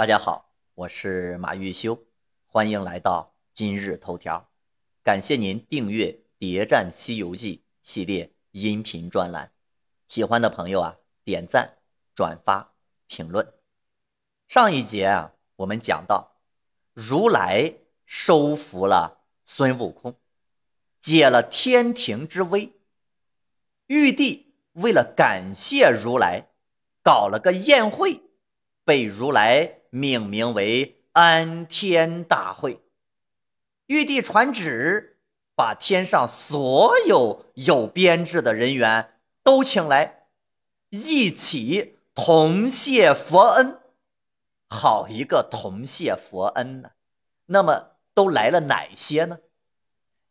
大家好，我是马玉修，欢迎来到今日头条。感谢您订阅《谍战西游记》系列音频专栏，喜欢的朋友啊，点赞、转发、评论。上一节啊，我们讲到如来收服了孙悟空，解了天庭之危。玉帝为了感谢如来，搞了个宴会，被如来。命名为安天大会，玉帝传旨，把天上所有有编制的人员都请来，一起同谢佛恩。好一个同谢佛恩呢！那么都来了哪些呢？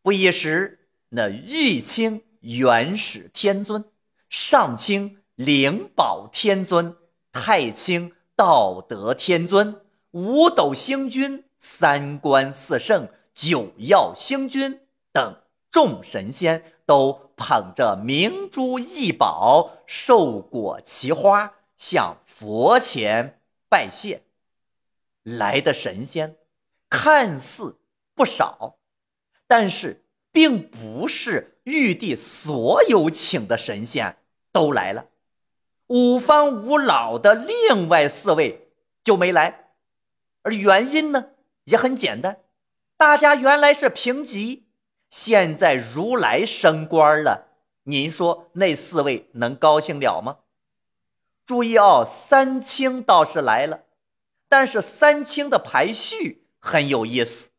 不一时，那玉清元始天尊、上清灵宝天尊、太清。道德天尊、五斗星君、三观四圣、九曜星君等众神仙都捧着明珠异宝、寿果奇花向佛前拜谢。来的神仙看似不少，但是并不是玉帝所有请的神仙都来了。五方五老的另外四位就没来，而原因呢也很简单，大家原来是平级，现在如来升官了，您说那四位能高兴了吗？注意哦，三清倒是来了，但是三清的排序很有意思，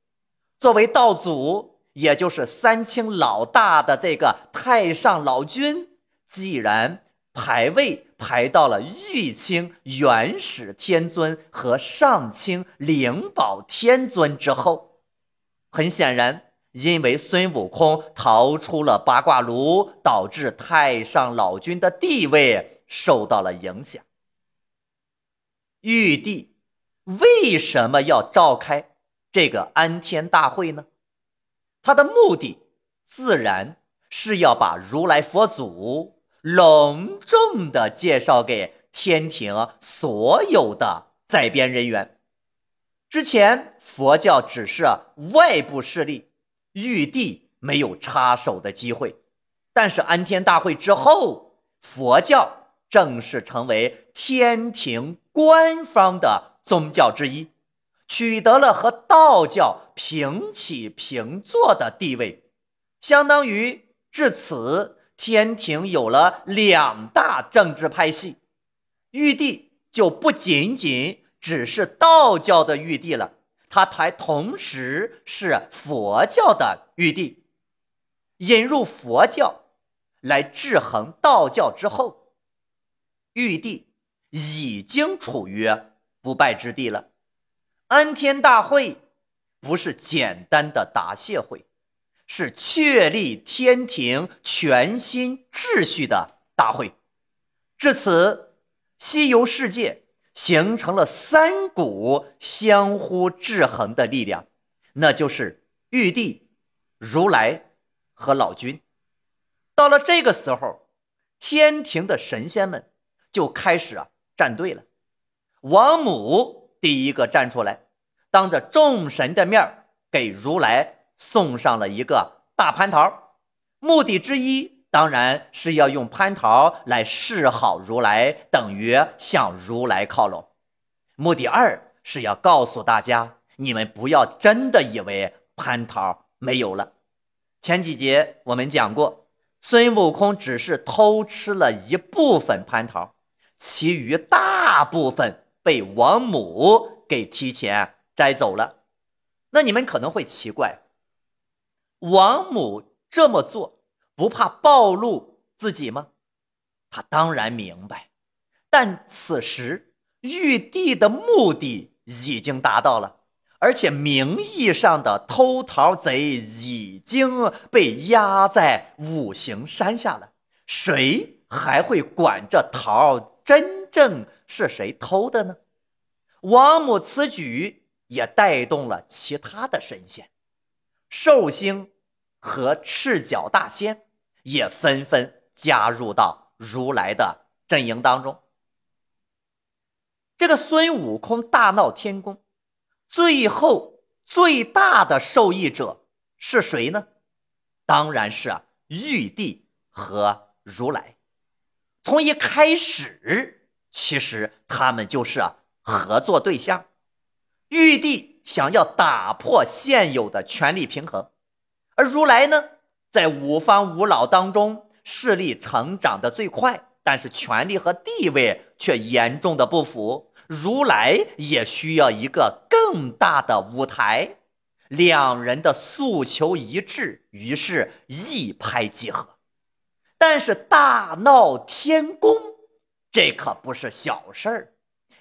作为道祖，也就是三清老大的这个太上老君，既然。排位排到了玉清元始天尊和上清灵宝天尊之后，很显然，因为孙悟空逃出了八卦炉，导致太上老君的地位受到了影响。玉帝为什么要召开这个安天大会呢？他的目的自然是要把如来佛祖。隆重的介绍给天庭所有的在编人员。之前佛教只是外部势力，玉帝没有插手的机会。但是安天大会之后，佛教正式成为天庭官方的宗教之一，取得了和道教平起平坐的地位，相当于至此。天庭有了两大政治派系，玉帝就不仅仅只是道教的玉帝了，他还同时是佛教的玉帝。引入佛教来制衡道教之后，玉帝已经处于不败之地了。安天大会不是简单的答谢会。是确立天庭全新秩序的大会，至此，西游世界形成了三股相互制衡的力量，那就是玉帝、如来和老君。到了这个时候，天庭的神仙们就开始啊站队了。王母第一个站出来，当着众神的面给如来。送上了一个大蟠桃，目的之一当然是要用蟠桃来示好如来，等于向如来靠拢。目的二是要告诉大家，你们不要真的以为蟠桃没有了。前几节我们讲过，孙悟空只是偷吃了一部分蟠桃，其余大部分被王母给提前摘走了。那你们可能会奇怪。王母这么做不怕暴露自己吗？他当然明白，但此时玉帝的目的已经达到了，而且名义上的偷桃贼已经被压在五行山下了，谁还会管这桃真正是谁偷的呢？王母此举也带动了其他的神仙。寿星和赤脚大仙也纷纷加入到如来的阵营当中。这个孙悟空大闹天宫，最后最大的受益者是谁呢？当然是，玉帝和如来。从一开始，其实他们就是合作对象。玉帝想要打破现有的权力平衡，而如来呢，在五方五老当中势力成长的最快，但是权力和地位却严重的不符。如来也需要一个更大的舞台。两人的诉求一致，于是一拍即合。但是大闹天宫，这可不是小事儿，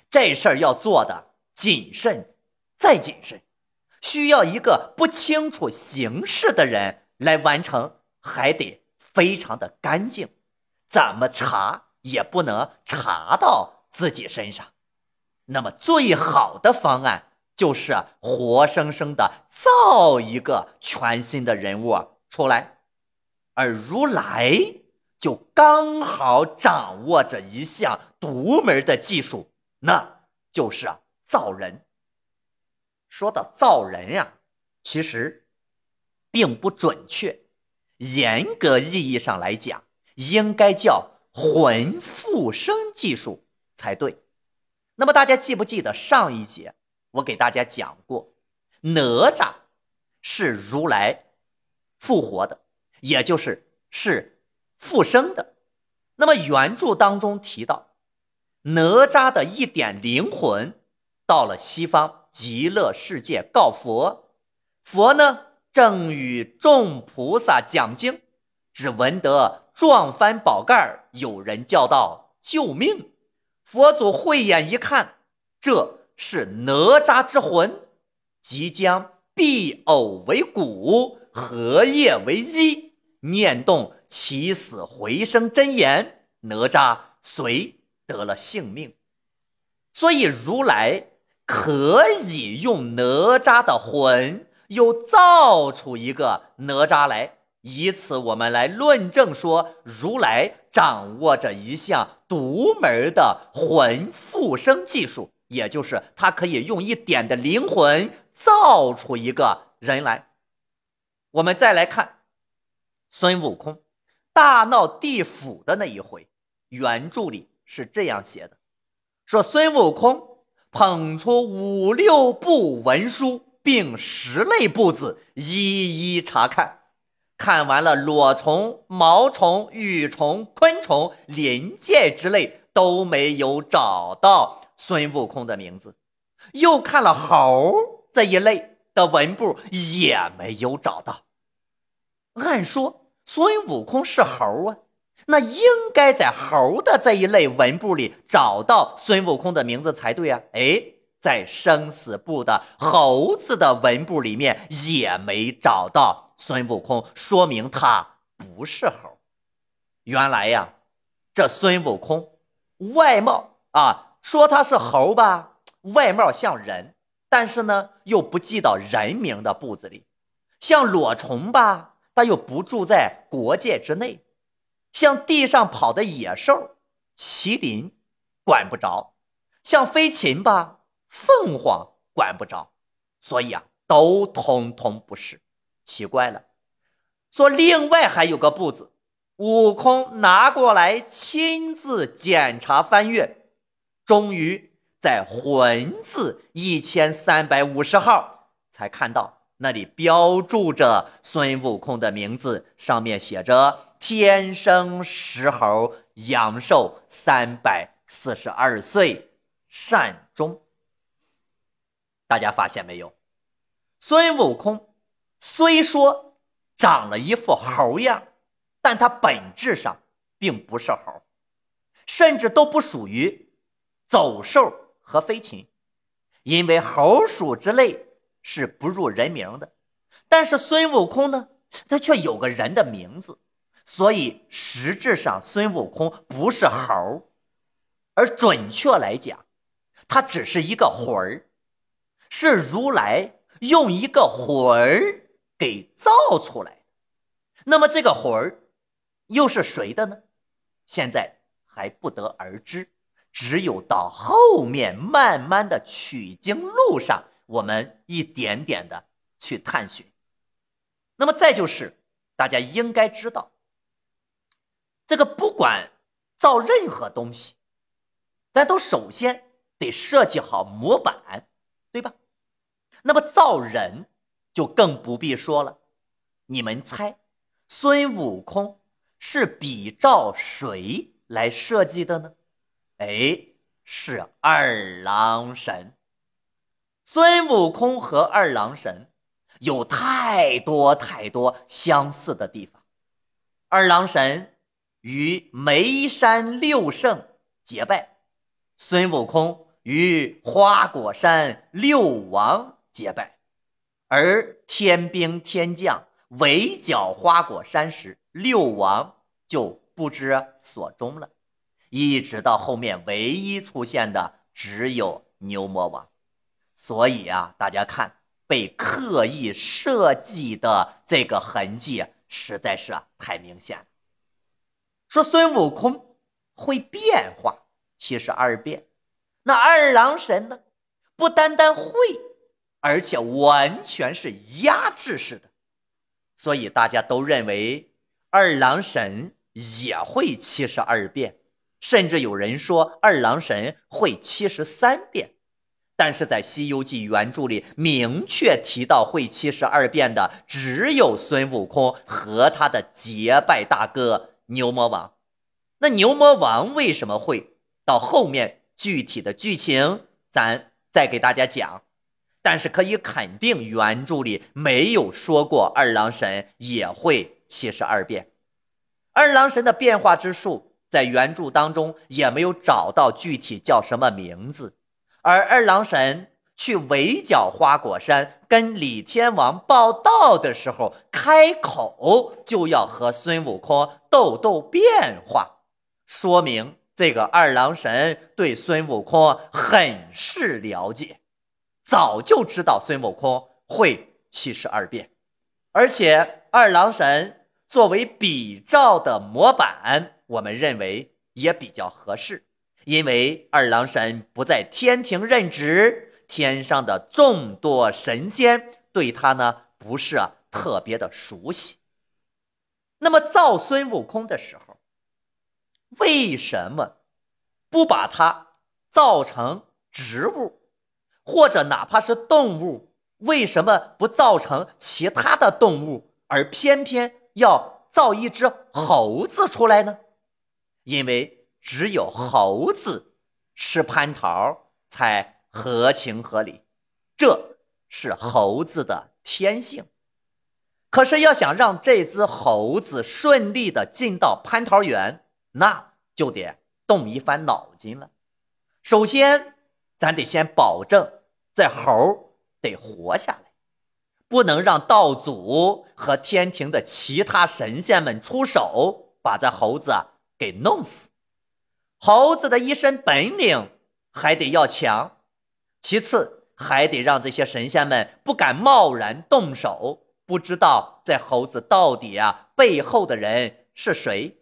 这事儿要做的谨慎再谨慎，需要一个不清楚形势的人来完成，还得非常的干净，怎么查也不能查到自己身上。那么最好的方案。就是活生生的造一个全新的人物出来，而如来就刚好掌握着一项独门的技术，那就是造人。说到造人呀，其实并不准确，严格意义上来讲，应该叫魂复生技术才对。那么大家记不记得上一节？我给大家讲过，哪吒是如来复活的，也就是是复生的。那么原著当中提到，哪吒的一点灵魂到了西方极乐世界告佛，佛呢正与众菩萨讲经，只闻得撞翻宝盖，有人叫道：“救命！”佛祖慧眼一看，这。是哪吒之魂，即将必偶为骨，合叶为一，念动起死回生真言，哪吒遂得了性命。所以如来可以用哪吒的魂，又造出一个哪吒来，以此我们来论证说，如来掌握着一项独门的魂复生技术。也就是他可以用一点的灵魂造出一个人来。我们再来看孙悟空大闹地府的那一回，原著里是这样写的：说孙悟空捧出五六部文书，并十类簿子，一一查看，看完了裸虫、毛虫、羽虫、昆虫、鳞介之类，都没有找到。孙悟空的名字，又看了猴这一类的文部，也没有找到。按说孙悟空是猴啊，那应该在猴的这一类文部里找到孙悟空的名字才对啊。哎，在生死簿的猴子的文部里面也没找到孙悟空，说明他不是猴。原来呀，这孙悟空外貌啊。说他是猴吧，外貌像人，但是呢又不记到人名的簿子里；像裸虫吧，他又不住在国界之内；像地上跑的野兽，麒麟管不着；像飞禽吧，凤凰管不着。所以啊，都通通不是。奇怪了，说另外还有个簿子，悟空拿过来亲自检查翻阅。终于在“魂”字一千三百五十号才看到，那里标注着孙悟空的名字，上面写着“天生石猴，阳寿三百四十二岁，善终”。大家发现没有？孙悟空虽说长了一副猴样，但他本质上并不是猴，甚至都不属于。走兽和飞禽，因为猴鼠之类是不入人名的，但是孙悟空呢，他却有个人的名字，所以实质上孙悟空不是猴，而准确来讲，他只是一个魂儿，是如来用一个魂儿给造出来。那么这个魂儿又是谁的呢？现在还不得而知。只有到后面慢慢的取经路上，我们一点点的去探寻。那么再就是，大家应该知道，这个不管造任何东西，咱都首先得设计好模板，对吧？那么造人就更不必说了。你们猜，孙悟空是比照谁来设计的呢？哎，是二郎神。孙悟空和二郎神有太多太多相似的地方。二郎神与眉山六圣结拜，孙悟空与花果山六王结拜，而天兵天将围剿花果山时，六王就不知所终了。一直到后面，唯一出现的只有牛魔王，所以啊，大家看被刻意设计的这个痕迹实在是太明显了。说孙悟空会变化，其实二变。那二郎神呢，不单单会，而且完全是压制式的，所以大家都认为二郎神也会七十二变。甚至有人说二郎神会七十三变，但是在《西游记》原著里明确提到会七十二变的只有孙悟空和他的结拜大哥牛魔王。那牛魔王为什么会？到后面具体的剧情咱再给大家讲。但是可以肯定，原著里没有说过二郎神也会七十二变。二郎神的变化之术。在原著当中也没有找到具体叫什么名字，而二郎神去围剿花果山，跟李天王报道的时候，开口就要和孙悟空斗斗变化，说明这个二郎神对孙悟空很是了解，早就知道孙悟空会七十二变，而且二郎神作为比照的模板。我们认为也比较合适，因为二郎神不在天庭任职，天上的众多神仙对他呢不是特别的熟悉。那么造孙悟空的时候，为什么不把它造成植物，或者哪怕是动物？为什么不造成其他的动物，而偏偏要造一只猴子出来呢？因为只有猴子吃蟠桃才合情合理，这是猴子的天性。可是要想让这只猴子顺利的进到蟠桃园，那就得动一番脑筋了。首先，咱得先保证这猴得活下来，不能让道祖和天庭的其他神仙们出手把这猴子。给弄死，猴子的一身本领还得要强，其次还得让这些神仙们不敢贸然动手，不知道这猴子到底啊背后的人是谁。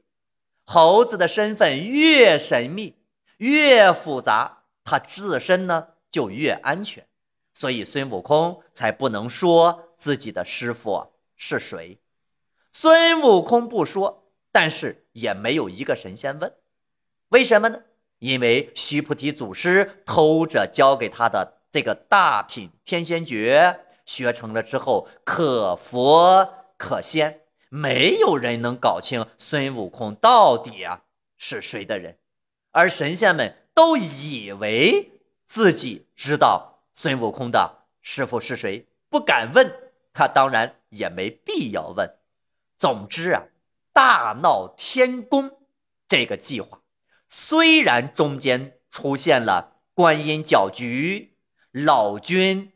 猴子的身份越神秘越复杂，他自身呢就越安全，所以孙悟空才不能说自己的师傅是谁。孙悟空不说。但是也没有一个神仙问，为什么呢？因为须菩提祖师偷着教给他的这个大品天仙诀，学成了之后可佛可仙，没有人能搞清孙悟空到底啊是谁的人，而神仙们都以为自己知道孙悟空的师傅是谁，不敢问他，当然也没必要问。总之啊。大闹天宫这个计划，虽然中间出现了观音搅局、老君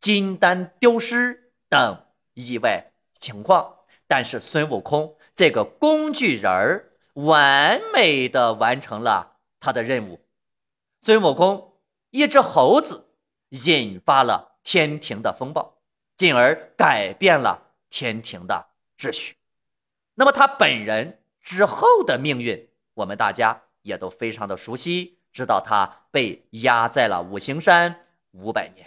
金丹丢失等意外情况，但是孙悟空这个工具人儿完美的完成了他的任务。孙悟空一只猴子引发了天庭的风暴，进而改变了天庭的秩序。那么他本人之后的命运，我们大家也都非常的熟悉，知道他被压在了五行山五百年。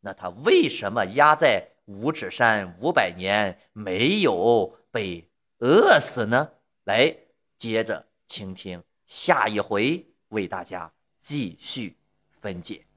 那他为什么压在五指山五百年没有被饿死呢？来，接着倾听下一回，为大家继续分解。